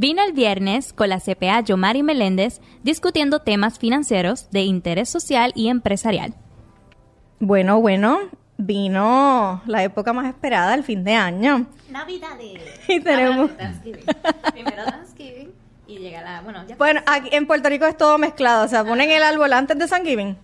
Vino el viernes con la CPA Yomari Meléndez discutiendo temas financieros de interés social y empresarial. Bueno, bueno, vino la época más esperada, el fin de año. Navidades. Y tenemos- Thanksgiving. Primero Thanksgiving y llega la... Bueno, ya... Bueno, aquí en Puerto Rico es todo mezclado, o sea, ponen el árbol antes de Thanksgiving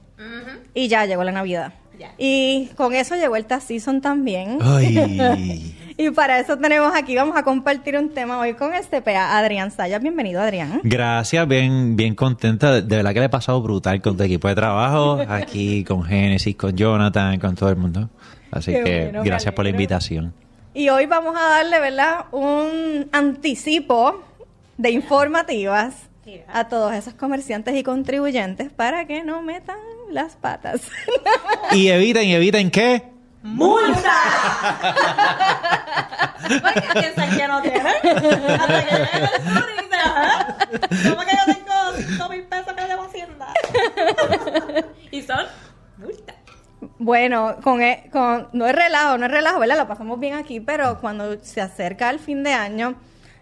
y ya llegó la Navidad. Ya. Y con eso llegó el tax season también. Ay. Y para eso tenemos aquí, vamos a compartir un tema hoy con este PA, Adrián Sayas. Bienvenido, Adrián. Gracias, bien, bien contenta. De verdad que le he pasado brutal con tu equipo de trabajo, aquí con Génesis, con Jonathan, con todo el mundo. Así Qué que bueno, gracias por la invitación. Y hoy vamos a darle, ¿verdad?, un anticipo de informativas a todos esos comerciantes y contribuyentes para que no metan las patas. Y eviten, y eviten qué? ¿Por qué piensan que no tienen? Hasta que llega el sur y dice, "Ajá, ¿cómo que yo tengo 5 mil pesos que debo Hacienda? y son multas. Bueno, con, e- con no es relajo, no es relajo, ¿verdad? La pasamos bien aquí, pero cuando se acerca el fin de año,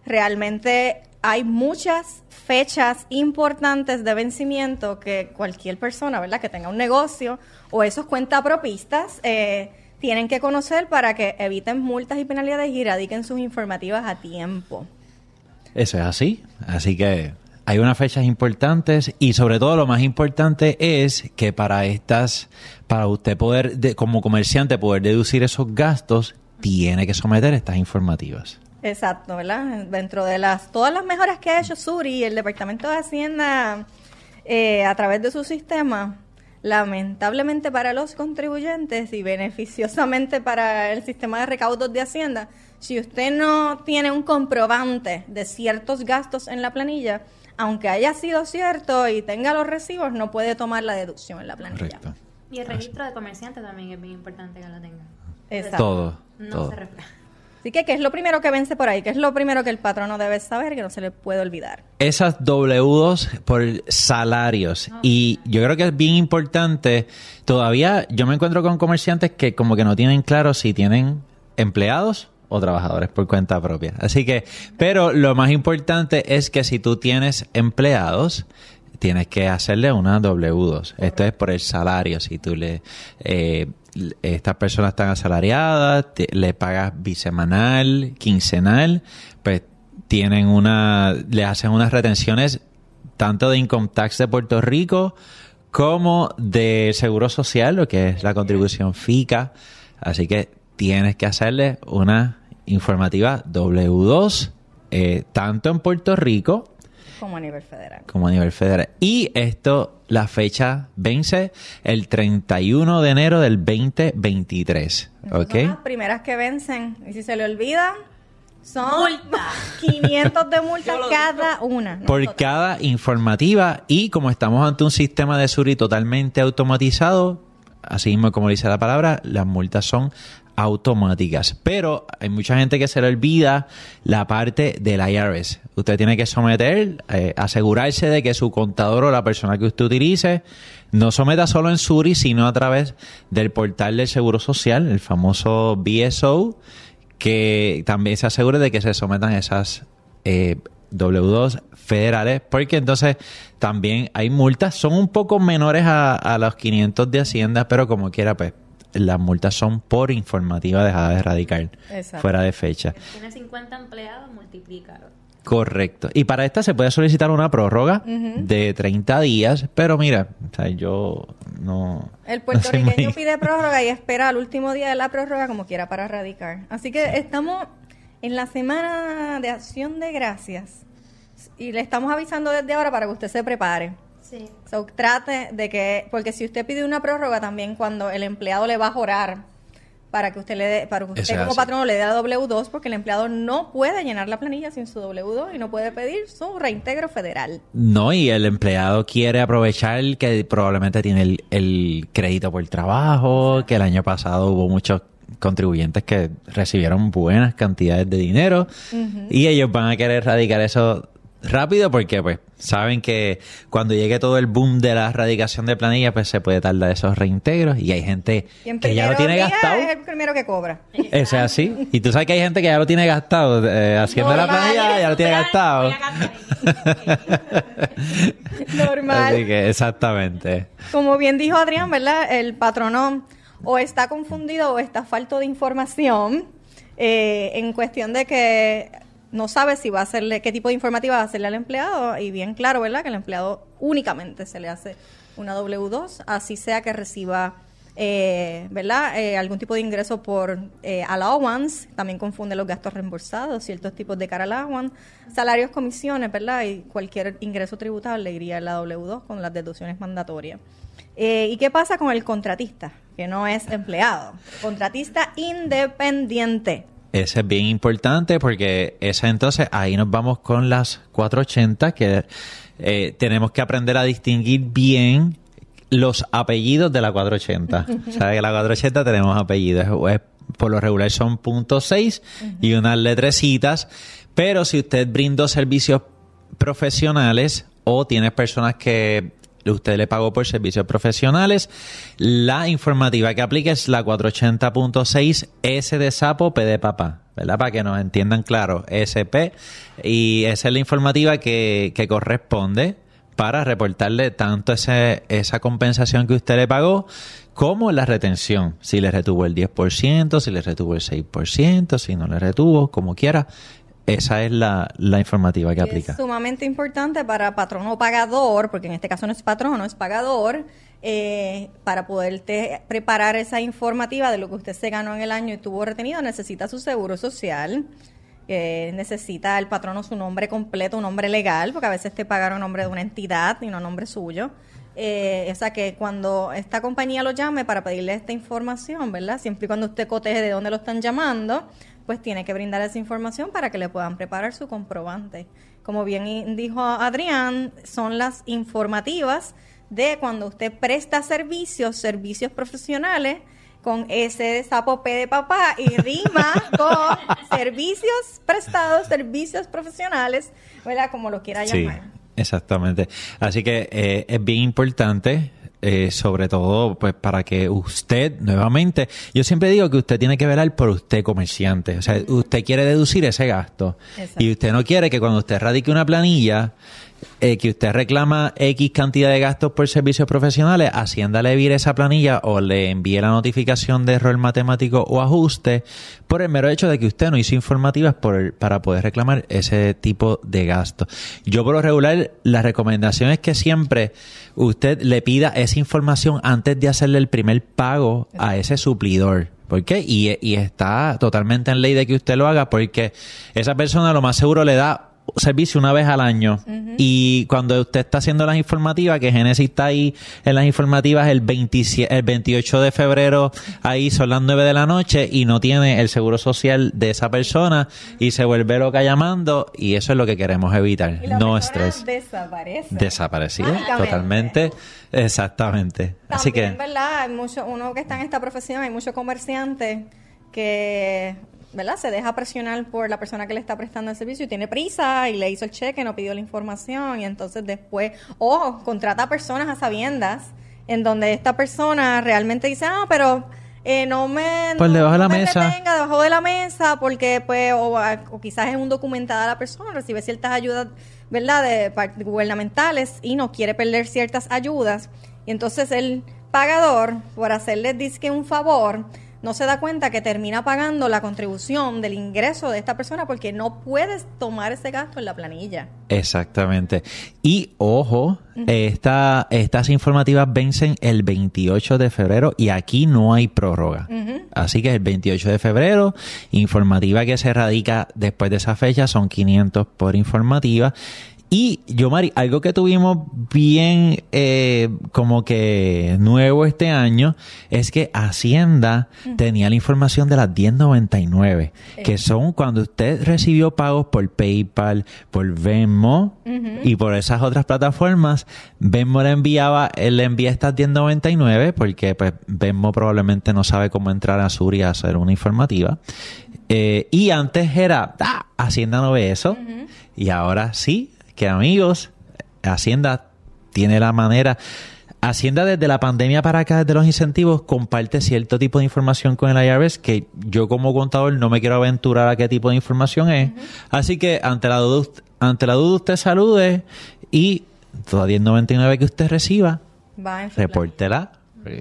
realmente hay muchas fechas importantes de vencimiento que cualquier persona, ¿verdad? Que tenga un negocio o esos cuentapropistas eh, tienen que conocer para que eviten multas y penalidades y radiquen sus informativas a tiempo. Eso es así. Así que hay unas fechas importantes y sobre todo lo más importante es que para estas, para usted poder, de- como comerciante, poder deducir esos gastos, tiene que someter estas informativas. Exacto, ¿verdad? Dentro de las todas las mejoras que ha hecho Suri y el Departamento de Hacienda eh, a través de su sistema, lamentablemente para los contribuyentes y beneficiosamente para el sistema de recaudos de Hacienda, si usted no tiene un comprobante de ciertos gastos en la planilla, aunque haya sido cierto y tenga los recibos, no puede tomar la deducción en la planilla. Correcto. Y el registro de comerciante también es bien importante que lo tengan. Exacto. Todo, No todo. se refleja. Así que, ¿qué es lo primero que vence por ahí? ¿Qué es lo primero que el patrono debe saber que no se le puede olvidar? Esas W2 por salarios. Y yo creo que es bien importante. Todavía yo me encuentro con comerciantes que como que no tienen claro si tienen empleados o trabajadores por cuenta propia. Así que, pero lo más importante es que si tú tienes empleados, tienes que hacerle una W2. Esto es por el salario. Si tú le, eh, estas personas están asalariadas, te- le pagas bisemanal, quincenal, pues tienen una, le hacen unas retenciones tanto de Income Tax de Puerto Rico como de Seguro Social, lo que es la contribución FICA. Así que tienes que hacerle una informativa W2, eh, tanto en Puerto Rico Como a nivel federal. como a nivel federal. Y esto, la fecha vence el 31 de enero del 2023. ¿Ok? Son las primeras que vencen. Y si se le olvidan, son Multa. 500 de multas cada una. Por cada informativa y como estamos ante un sistema de Suri totalmente automatizado, así mismo como dice la palabra, las multas son automáticas. Pero hay mucha gente que se le olvida la parte del IRS. Usted tiene que someter, eh, asegurarse de que su contador o la persona que usted utilice no someta solo en Suri, sino a través del portal del Seguro Social, el famoso BSO, que también se asegure de que se sometan esas eh, W2 federales, porque entonces también hay multas, son un poco menores a, a los 500 de Hacienda, pero como quiera, pues las multas son por informativa dejada de radicar Exacto. fuera de fecha. Tiene 50 empleados, multiplícalo. Correcto. Y para esta se puede solicitar una prórroga de 30 días, pero mira, o sea, yo no... El puertorriqueño muy- pide prórroga y espera al último día de la prórroga como quiera para radicar. Así que estamos en la semana de acción de gracias y le estamos avisando desde ahora para que usted se prepare. Sí. So, trate de que, porque si usted pide una prórroga también cuando el empleado le va a jorar para que usted le dé, para que usted como así. patrono le dé la W2 porque el empleado no puede llenar la planilla sin su W2 y no puede pedir su reintegro federal. No, y el empleado quiere aprovechar que probablemente tiene el, el crédito por trabajo, que el año pasado hubo muchos contribuyentes que recibieron buenas cantidades de dinero y ellos van a querer radicar eso rápido porque pues saben que cuando llegue todo el boom de la erradicación de planillas pues se puede tardar esos reintegros y hay gente Y que ya lo tiene gastado. Es el primero que cobra. Eso es así. Y tú sabes que hay gente que ya lo tiene gastado eh, haciendo la Normal, planilla, ya lo tiene gastado. Normal. Así que exactamente. Como bien dijo Adrián, ¿verdad? El patrono o está confundido o está falto de información eh, en cuestión de que no sabe si va a hacerle, qué tipo de informativa va a hacerle al empleado y bien claro, ¿verdad? Que el empleado únicamente se le hace una W2, así sea que reciba, eh, ¿verdad? Eh, algún tipo de ingreso por eh, allowance, también confunde los gastos reembolsados, ciertos tipos de car allowance, salarios, comisiones, ¿verdad? Y cualquier ingreso tributable iría en la W2 con las deducciones mandatorias. Eh, ¿Y qué pasa con el contratista? Que no es empleado. Contratista independiente. Ese es bien importante porque esa entonces ahí nos vamos con las 480 que eh, tenemos que aprender a distinguir bien los apellidos de la 480. ¿Sabes que la 480 tenemos apellidos? Es- por lo regular son punto .6 y unas letrecitas, pero si usted brindó servicios profesionales o tiene personas que usted le pagó por servicios profesionales, la informativa que aplica es la 480.6 S de sapo, P de papá, ¿verdad? Para que nos entiendan claro, SP, y esa es la informativa que, que corresponde para reportarle tanto ese, esa compensación que usted le pagó como la retención. Si le retuvo el 10%, si le retuvo el 6%, si no le retuvo, como quiera. Esa es la, la informativa que aplica. Es sumamente importante para patrono pagador, porque en este caso no es patrono, es pagador, eh, para poderte preparar esa informativa de lo que usted se ganó en el año y tuvo retenido, necesita su seguro social, eh, necesita el patrono su nombre completo, un nombre legal, porque a veces te pagaron nombre de una entidad y no nombre suyo. Eh, o sea que cuando esta compañía lo llame para pedirle esta información, ¿verdad? Siempre y cuando usted coteje de dónde lo están llamando, pues tiene que brindar esa información para que le puedan preparar su comprobante. Como bien dijo Adrián, son las informativas de cuando usted presta servicios, servicios profesionales, con ese sapo P de papá y rima con servicios prestados, servicios profesionales, ¿verdad? Como lo quiera Sí, llamar. exactamente. Así que eh, es bien importante, eh, sobre todo, pues para que usted, nuevamente, yo siempre digo que usted tiene que velar por usted comerciante. O sea, usted quiere deducir ese gasto. Exacto. Y usted no quiere que cuando usted radique una planilla, eh, que usted reclama X cantidad de gastos por servicios profesionales, Hacienda le vire esa planilla o le envíe la notificación de error matemático o ajuste por el mero hecho de que usted no hizo informativas por, para poder reclamar ese tipo de gastos. Yo por lo regular, la recomendación es que siempre usted le pida esa información antes de hacerle el primer pago a ese suplidor. ¿Por qué? Y está totalmente en ley de que usted lo haga porque esa persona lo más seguro le da servicio una vez al año. Y cuando usted está haciendo las informativas que Genesis está ahí en las informativas el 27, el 28 de febrero ahí son las 9 de la noche y no tiene el seguro social de esa persona y se vuelve loca llamando y eso es lo que queremos evitar. Y la no estrés. Desaparece. desaparecido totalmente. Exactamente. Así También, que ¿verdad? Hay mucho, uno que está en esta profesión, hay muchos comerciantes que, ¿verdad? Se deja presionar por la persona que le está prestando el servicio y tiene prisa y le hizo el cheque, no pidió la información y entonces después, o contrata personas a sabiendas en donde esta persona realmente dice, ah, pero eh, no me... No- debajo de la me mesa. retenga debajo de la mesa porque pues o, o quizás es un documentada la persona recibe ciertas ayudas verdad de gubernamentales y no quiere perder ciertas ayudas y entonces el pagador por hacerle disque un favor no se da cuenta que termina pagando la contribución del ingreso de esta persona porque no puedes tomar ese gasto en la planilla Exactamente. Y ojo, esta- estas informativas vencen el 28 de febrero y aquí no hay prórroga. Así que el 28 de febrero, informativa que se radica después de esa fecha son 500 por informativa. Y yo, Mari, algo que tuvimos bien eh, como que nuevo este año es que Hacienda tenía la información de las 1099, que son cuando usted recibió pagos por PayPal, por Venmo y por esas otras plataformas. Venmo le enviaba, él le envía estas 1099 porque pues Venmo probablemente no sabe cómo entrar a Suri a hacer una informativa. Eh, y antes era, ah, Hacienda no ve eso. Y ahora sí, que amigos, Hacienda tiene la manera Hacienda desde la pandemia para acá, desde los incentivos, comparte cierto tipo de información con el IRS que yo como contador no me quiero aventurar a qué tipo de información es. Así que ante la duda, ante la duda usted salude y toda 1099 que usted reciba, Va repórtela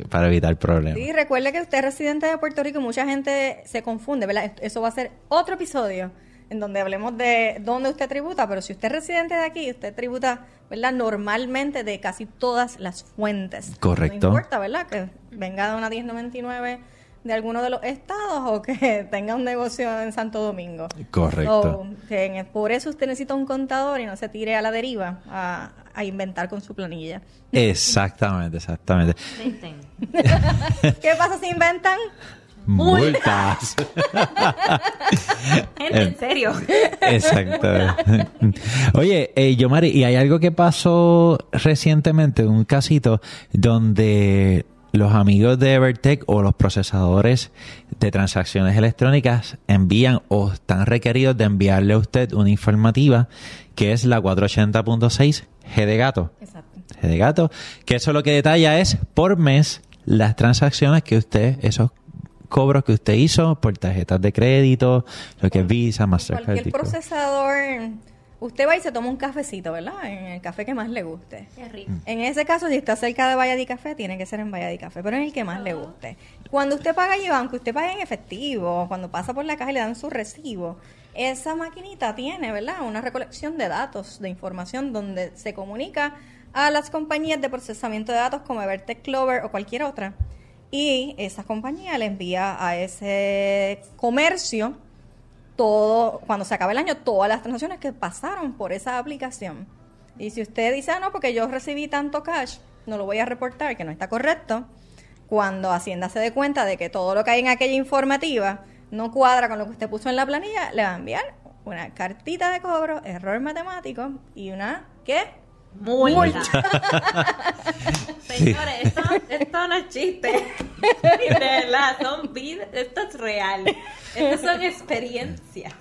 para evitar problemas. Sí, recuerde que usted es residente de Puerto Rico y mucha gente se confunde, ¿verdad? Eso va a ser otro episodio en donde hablemos de dónde usted tributa, pero si usted es residente de aquí, usted tributa, ¿verdad? Normalmente de casi todas las fuentes. Correcto. No importa, ¿verdad? Que venga de una 1099 de alguno de los estados o que tenga un negocio en Santo Domingo. Correcto. So, que en- por eso usted necesita un contador y no se tire a la deriva a, a inventar con su planilla. Exactamente, exactamente. ¿Qué pasa si inventan? Multas. Gente, en serio. Exacto. Oye, eh, Yomari, y hay algo que pasó recientemente, un casito donde los amigos de Evertech o los procesadores de transacciones electrónicas envían o están requeridos de enviarle a usted una informativa que es la 480.6 G de gato. Exacto. G de gato, que eso lo que detalla es por mes las transacciones que usted, esos cobros que usted hizo por tarjetas de crédito, lo que es Visa, Mastercard. Cualquier procesador, usted va y se toma un cafecito, ¿verdad? En el café que más le guste. Qué rico. En ese caso, si está cerca de Valladí Café, tiene que ser en Valladí Café, pero en el que más le guste. Cuando usted paga allí banco, usted paga en efectivo, cuando pasa por la caja y le dan su recibo, esa maquinita tiene, ¿verdad? Una recolección de datos, de información, donde se comunica a las compañías de procesamiento de datos como Evertech Clover o cualquier otra. Y esa compañía le envía a ese comercio todo, cuando se acabe el año, todas las transacciones que pasaron por esa aplicación. Y si usted dice, ah, no, porque yo recibí tanto cash, no lo voy a reportar, que no está correcto, cuando Hacienda se dé cuenta de que todo lo que hay en aquella informativa no cuadra con lo que usted puso en la planilla, le va a enviar una cartita de cobro, error matemático y una, ¿qué? Multa. Señores, esto, esto no es chiste. De verdad, son vidas, esto es real. Estas son experiencias.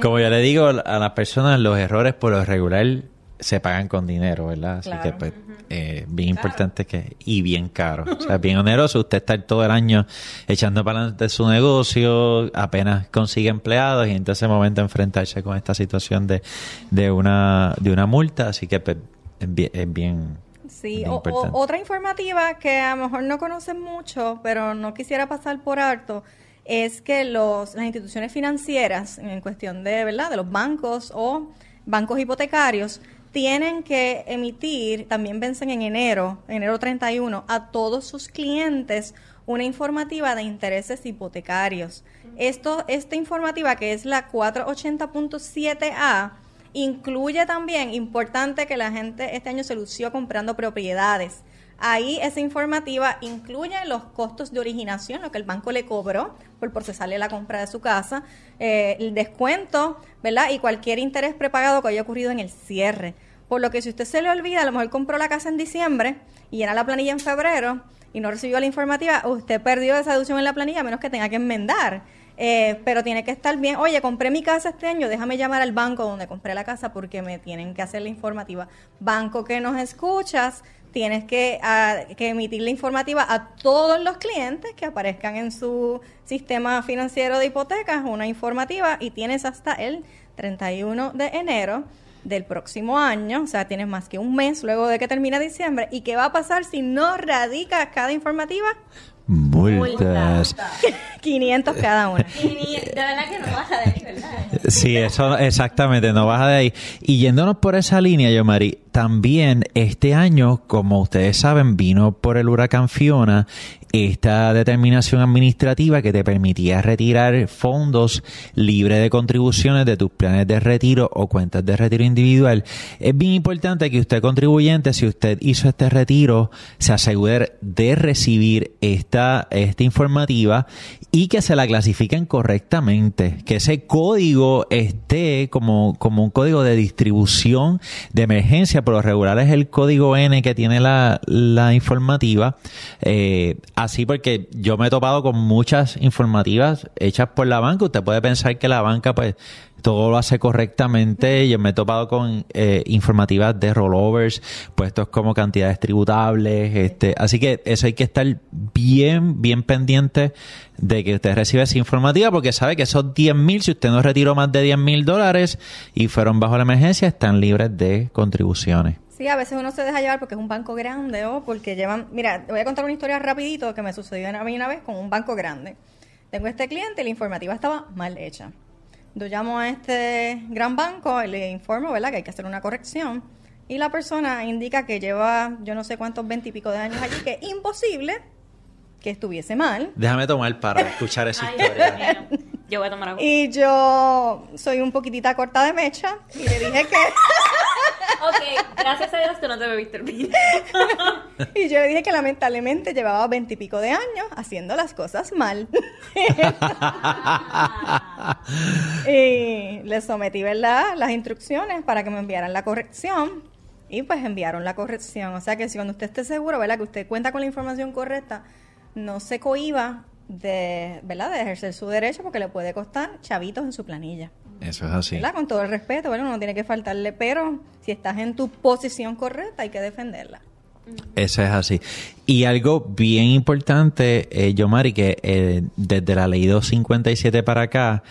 Como yo le digo a las personas, los errores por lo regular se pagan con dinero, ¿verdad? Así que, pues, eh, bien importante que... Y bien caro. O sea, bien oneroso usted estar todo el año echando para adelante su negocio, apenas consigue empleados y en ese momento enfrentarse con esta situación de, de, una, de una multa. Así que, pues, es bien... es bien- Sí, bien o- o- importante. otra informativa que a lo mejor no conocen mucho, pero no quisiera pasar por alto, es que los, las instituciones financieras, en cuestión de, ¿verdad? de los bancos o bancos hipotecarios, tienen que emitir, también vencen en enero, enero 31, a todos sus clientes una informativa de intereses hipotecarios. Esto, esta informativa, que es la 480.7A, Incluye también, importante que la gente este año se lució comprando propiedades. Ahí esa informativa incluye los costos de originación, lo que el banco le cobró por procesarle la compra de su casa, eh, el descuento, ¿verdad? Y cualquier interés prepagado que haya ocurrido en el cierre. Por lo que si usted se le olvida, a lo mejor compró la casa en diciembre y llena la planilla en febrero y no recibió la informativa, usted perdió esa deducción en la planilla a menos que tenga que enmendar. Eh, pero tiene que estar bien. Oye, compré mi casa este año, déjame llamar al banco donde compré la casa porque me tienen que hacer la informativa. Banco que nos escuchas, tienes que, ah, que emitir la informativa a todos los clientes que aparezcan en su sistema financiero de hipotecas, una informativa, y tienes hasta el 31 de enero del próximo año, o sea, tienes más que un mes luego de que termine diciembre. ¿Y qué va a pasar si no radica cada informativa? Multas. 500 cada una. De verdad que no baja de ahí, ¿verdad? Sí, eso exactamente, no baja de ahí. Y yéndonos por esa línea, yo Mari, también este año, como ustedes saben, vino por el huracán Fiona esta determinación administrativa que te permitía retirar fondos libres de contribuciones de tus planes de retiro o cuentas de retiro individual. Es bien importante que usted contribuyente, si usted hizo este retiro, se asegure de recibir esta, esta informativa y que se la clasifiquen correctamente, que ese código esté como, como un código de distribución de emergencia, por lo regular es el código N que tiene la, la informativa, eh, así porque yo me he topado con muchas informativas hechas por la banca, usted puede pensar que la banca pues todo lo hace correctamente. Yo me he topado con eh, informativas de rollovers, puestos como cantidades tributables. Este, así que eso hay que estar bien, bien pendiente de que usted reciba esa informativa porque sabe que esos 10 mil, si usted no retiró más de 10 mil dólares y fueron bajo la emergencia, están libres de contribuciones. Sí, a veces uno se deja llevar porque es un banco grande o porque llevan... Mira, te voy a contar una historia rapidito que me sucedió a mí una vez con un banco grande. Tengo este cliente y la informativa estaba mal hecha. Yo llamo a este gran banco y le informo, ¿verdad?, que hay que hacer una corrección. Y la persona indica que lleva yo no sé cuántos veintipico de años allí, que es imposible que estuviese mal. Déjame tomar para escuchar esa historia. Yo voy a tomar agua. Y yo soy un poquitita corta de mecha y le dije que... Ok, gracias a Dios tú no te bebiste el vino. y yo le dije que lamentablemente llevaba veintipico de años haciendo las cosas mal. y le sometí, ¿verdad?, las instrucciones para que me enviaran la corrección. Y pues enviaron la corrección. O sea que si cuando usted esté seguro, ¿verdad?, que usted cuenta con la información correcta, no se cohiba de, ¿verdad?, de ejercer su derecho porque le puede costar chavitos en su planilla. Eso es así. ¿Verdad? Con todo el respeto, bueno, no tiene que faltarle, pero si estás en tu posición correcta hay que defenderla. Eso es así. Y algo bien importante, eh, Yomari, que eh, desde la ley 257 para acá,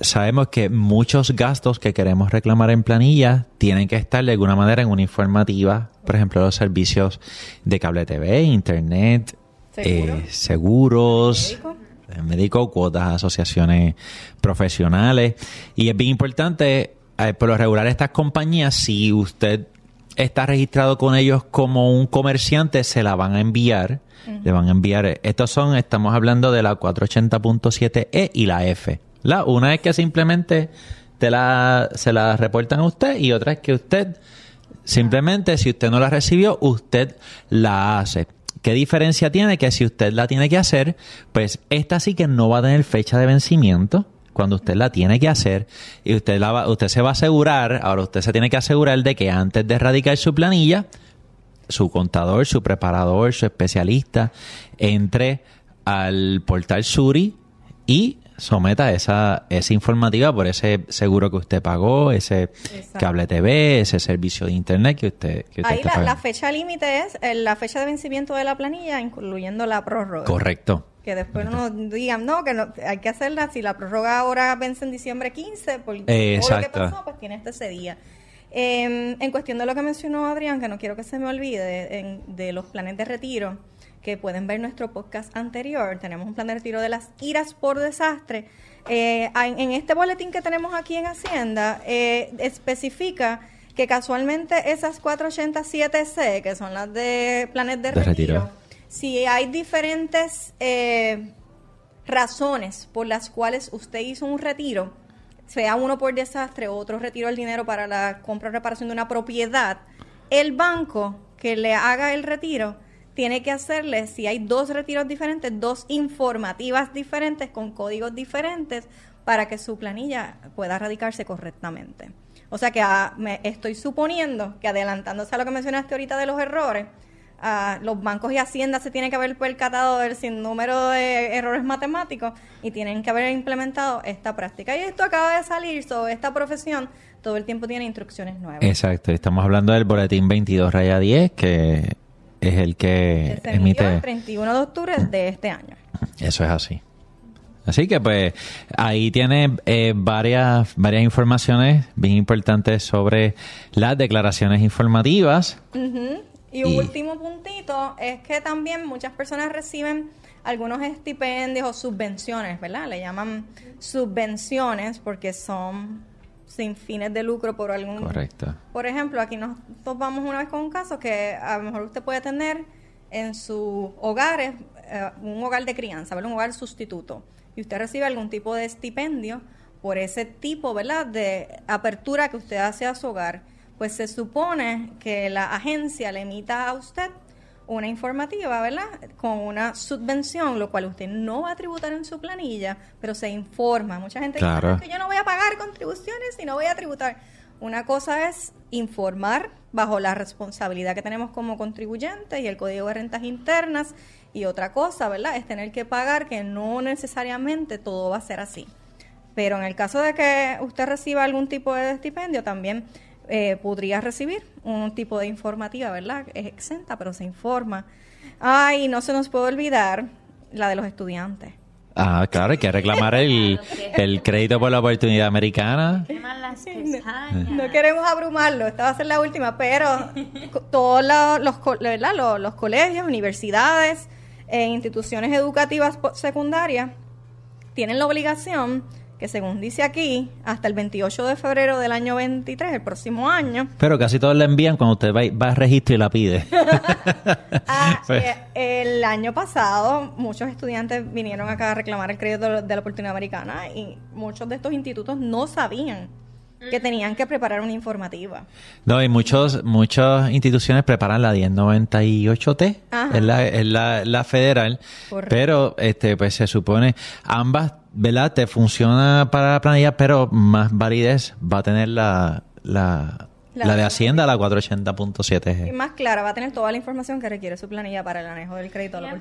sabemos que muchos gastos que queremos reclamar en planilla tienen que estar de alguna manera en una informativa, por ejemplo, los servicios de cable TV, internet, Seguro. eh, seguros, Médico. eh, médico, cuotas, asociaciones profesionales. Y es bien importante, eh, por lo regular, estas compañías, si usted está registrado con ellos como un comerciante, se la van a enviar. Le van a enviar. Estos son, estamos hablando de la 480.7E E y la F. La una es que simplemente te la, se la reportan a usted y otra es que usted simplemente, si usted no la recibió, usted la hace. ¿Qué diferencia tiene? Que si usted la tiene que hacer, pues esta sí que no va a tener fecha de vencimiento cuando usted la tiene que hacer y usted la va- usted se va a asegurar, ahora usted se tiene que asegurar de que antes de erradicar su planilla, su contador, su preparador, su especialista, entre al portal Suri y someta esa, esa informativa por ese seguro que usted pagó, ese Exacto. cable TV, ese servicio de internet que usted, que usted Ahí está la, fecha límite es eh, la fecha de vencimiento de la planilla, incluyendo la prórroga. Correcto. Que después no digan, no, que no, hay que hacerla. Si la prórroga ahora vence en diciembre 15, por Eh, todo lo que pasó, pues tiene hasta ese día. Eh, en cuestión de lo que mencionó Adrián, que no quiero que se me olvide, en- de los planes de retiro, que pueden ver nuestro podcast anterior, tenemos un plan de retiro de las iras por desastre. Eh, en, en este boletín que tenemos aquí en Hacienda, eh, especifica que casualmente esas 487C, que son las de planes de, De retiro. retiro, si hay diferentes eh, razones por las cuales usted hizo un retiro, sea uno por desastre, otro retiro el dinero para la compra o reparación de una propiedad, el banco que le haga el retiro tiene que hacerle, si hay dos retiros diferentes, dos informativas diferentes con códigos diferentes para que su planilla pueda radicarse correctamente. O sea que ah, me estoy suponiendo que adelantándose a lo que mencionaste ahorita de los errores, ah, los bancos y Hacienda se tienen que haber percatado del sinnúmero de errores matemáticos y tienen que haber implementado esta práctica. Y esto acaba de salir, sobre esta profesión todo el tiempo tiene instrucciones nuevas. Exacto. Estamos hablando del boletín 22 raya 10, que es el que que se emitió el emite. 31 de octubre de este año. Eso es así. Así que pues ahí tiene eh, varias, varias informaciones bien importantes sobre las declaraciones informativas. Ujú. Y un Y- último puntito es que también muchas personas reciben algunos estipendios o subvenciones, ¿verdad? Le llaman subvenciones porque son sin fines de lucro por algún... Correcto. Por ejemplo, aquí nos topamos una vez con un caso que a lo mejor usted puede tener en sus hogares eh, un hogar de crianza, ¿verdad? Un hogar sustituto. Y usted recibe algún tipo de estipendio por ese tipo, ¿verdad? De apertura que usted hace a su hogar. Pues se supone que la agencia le emita a usted una informativa, ¿verdad? Con una subvención, lo cual usted no va a tributar en su planilla, pero se informa. Mucha gente Claro. dice, "Ah, que yo no voy a pagar contribuciones y no voy a tributar. Una cosa es informar bajo la responsabilidad que tenemos como contribuyentes y el Código de Rentas Internas y otra cosa, ¿verdad? Es tener que pagar que no necesariamente todo va a ser así. Pero en el caso de que usted reciba algún tipo de estipendio, también eh, podría recibir un tipo de informativa, ¿verdad? Es exenta, pero se informa. Ay, no se nos puede olvidar la de los estudiantes. Ah, claro, hay que reclamar el, el crédito por la oportunidad americana. Las. No queremos abrumarlo, esta va a ser la última, pero todos los, co- ¿verdad? los, los colegios, universidades e instituciones educativas secundarias tienen la obligación que según dice aquí, hasta el 28 de febrero del año 23, el próximo año, Pero casi todos la envían cuando usted va, va al registro y la pide. Ah, Pues- eh, el año pasado muchos estudiantes vinieron acá a reclamar el crédito de la- oportunidad americana y muchos de estos institutos no sabían que tenían que preparar una informativa. No, y muchos, muchas instituciones preparan la 1098T, Ajá. es la, es la, la federal, Correcto. pero este pues se supone ambas, ¿verdad? Te funciona para la planilla, pero más validez va a tener la, la, La- la de Hacienda, la Y 480.7G. más clara, va a tener toda la información que requiere su planilla para el manejo del crédito de Y la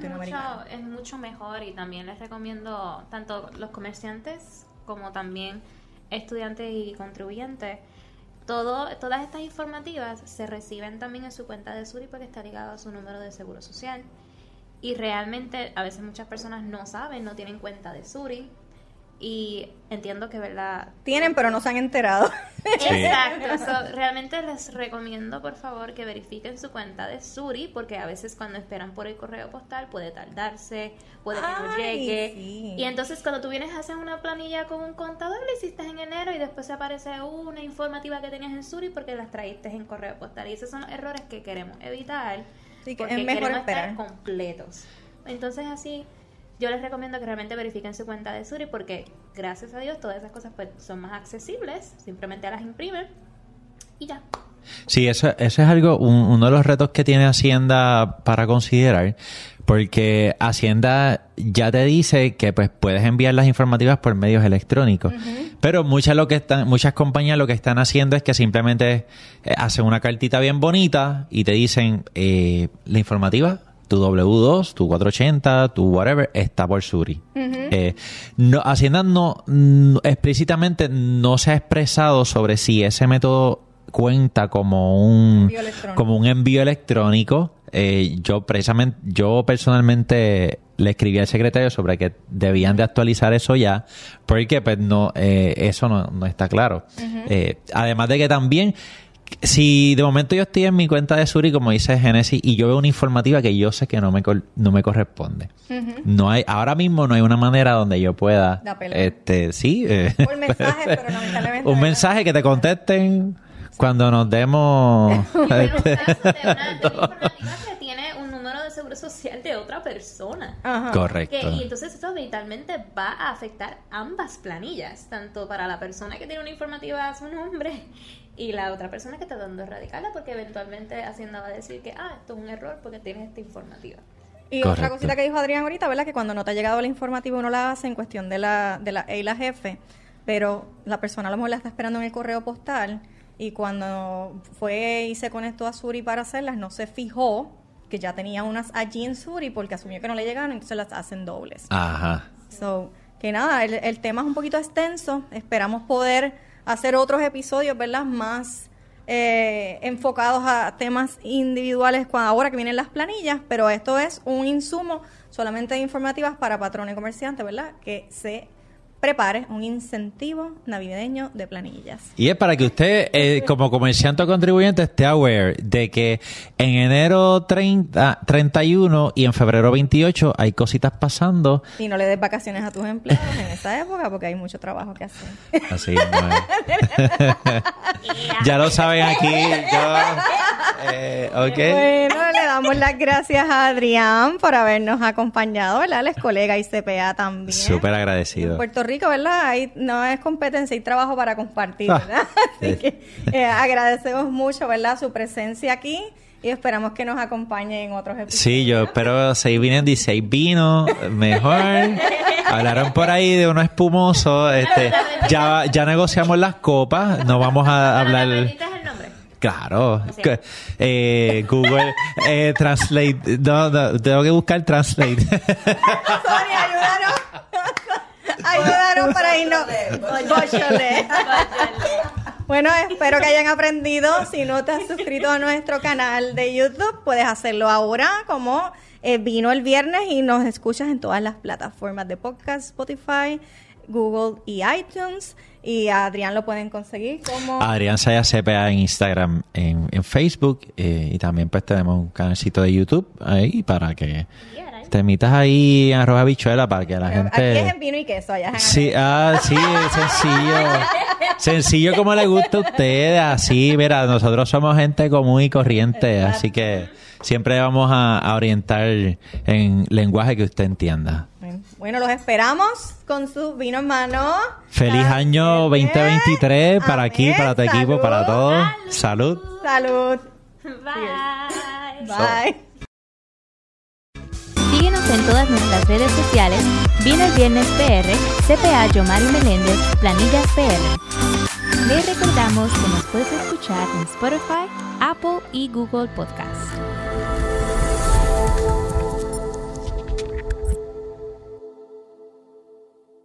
es, es mucho mejor y también les recomiendo tanto los comerciantes como también estudiantes y contribuyentes. Todo, todas estas informativas se reciben también en su cuenta de Suri porque está ligado a su número de seguro social. Y realmente a veces muchas personas no saben, no tienen cuenta de Suri. Y entiendo que, ¿verdad? Tienen, pero no se han enterado. Exacto. So, realmente les recomiendo, por favor, que verifiquen su cuenta de Suri, porque a veces cuando esperan por el correo postal puede tardarse, puede que no llegue. sí. Y entonces cuando tú vienes a hacer una planilla con un contador, lo hiciste en enero y después se aparece una informativa que tenías en Suri porque las traíste en correo postal. Y esos son los errores que queremos evitar. Sí, que porque es mejor queremos esperar. estar completos. Entonces así... Yo les recomiendo que realmente verifiquen su cuenta de Suri porque gracias a Dios todas esas cosas pues son más accesibles, simplemente las imprimen y ya. Sí, eso, eso es algo, un- uno de los retos que tiene Hacienda para considerar, porque Hacienda ya te dice que pues puedes enviar las informativas por medios electrónicos, pero muchas lo que están, muchas compañías lo que están haciendo es que simplemente eh, hacen una cartita bien bonita y te dicen eh, la informativa. Tu W2, tu 480, tu whatever, está por Suri. Eh, no, Hacienda no, no- explícitamente no se ha expresado sobre si ese método cuenta como un como un envío electrónico. Eh, yo precisamente, yo personalmente le escribí al secretario sobre que debían de actualizar eso ya, porque pues no, eh, eso no, no está claro. Eh, además de que también, si de momento yo estoy en mi cuenta de Suri, como dice Genesis, y yo veo una informativa que yo sé que no me, no me corresponde. No hay, ahora mismo no hay una manera donde yo pueda, este, sí, eh, Por mensaje, pero lamentablemente. un mensaje que te contesten cuando nos demos este, caso de una, de una informativa que tiene un número de seguro social de otra persona. Ajá. correcto Que- y entonces eso vitalmente va a afectar ambas planillas, tanto para la persona que tiene una informativa a su nombre y la otra persona que está dando erradicarla, porque eventualmente Hacienda va a decir que, ah, esto es un error porque tienes esta informativa. Y otra cosita que dijo Adrián ahorita, ¿verdad? Que cuando no te ha llegado la informativa uno la hace en cuestión de la, de la E y la jefe, pero la persona a lo mejor la está esperando en el correo postal y cuando fue y se conectó a Suri para hacerlas no se fijó que ya tenía unas allí en Suri porque asumió que no le llegaron, entonces las hacen dobles. ajá So, que nada, el, el tema es un poquito extenso. Esperamos poder hacer otros episodios, ¿verdad? Más eh, enfocados a temas individuales cuando, ahora que vienen las planillas, pero esto es un insumo solamente de informativas para patrones y comerciantes, ¿verdad? Que se prepare un incentivo navideño de planillas. y es para que usted eh, como comerciante o contribuyente esté aware de que en enero 30 31 y en febrero 28 hay cositas pasando Y no le des vacaciones a tus empleados en esa época porque hay mucho trabajo que hacer. así es. ya lo saben aquí yo eh, Bueno, le damos las gracias a Adrián por habernos acompañado, ¿verdad? Él es colega y CPA también. súper En agradecido Puerto Rico, ¿verdad? Ahí no es competencia, hay trabajo para compartir, Ah, ¿verdad? Así sí. que eh, agradecemos mucho, ¿verdad? Su presencia aquí y esperamos que nos acompañe en otros episodios. Sí, yo espero seguir viniendo y seis vinos, mejor. Hablaron por ahí de uno espumoso. Este, ya, ya negociamos las copas, no vamos a Pero ¿me hablar. permites el nombre? Claro, eh, Google eh, Translate. No, no, tengo que buscar Translate. Para irnos. Bueno, espero que hayan aprendido. Si no te has suscrito a nuestro canal de YouTube, puedes hacerlo ahora como eh, vino el viernes y nos escuchas en todas las plataformas de podcast, Spotify, Google y iTunes. Y a Adrián lo pueden conseguir como... Adrián Saya CPA en Instagram, en, en Facebook eh, y también pues tenemos un canalcito de YouTube ahí para que emitas ahí en arroba bichuela para que la gente... Aquí es en vino y queso, allá es en Sí, ah, sí, sencillo. Sencillo como le gusta a ustedes, así, mira, nosotros somos gente común y corriente, así que siempre vamos a, a orientar en lenguaje que usted entienda. Bueno, los esperamos con su vino en mano. Feliz año siete. 2023 para aquí, para tu equipo, Salud. para todos. Salud. Salud. Bye. Bye. En todas nuestras redes sociales, Vino Viernes PR, CPA Yomari Meléndez, Planillas PR. Les recordamos que nos puedes escuchar en Spotify, Apple y Google Podcasts.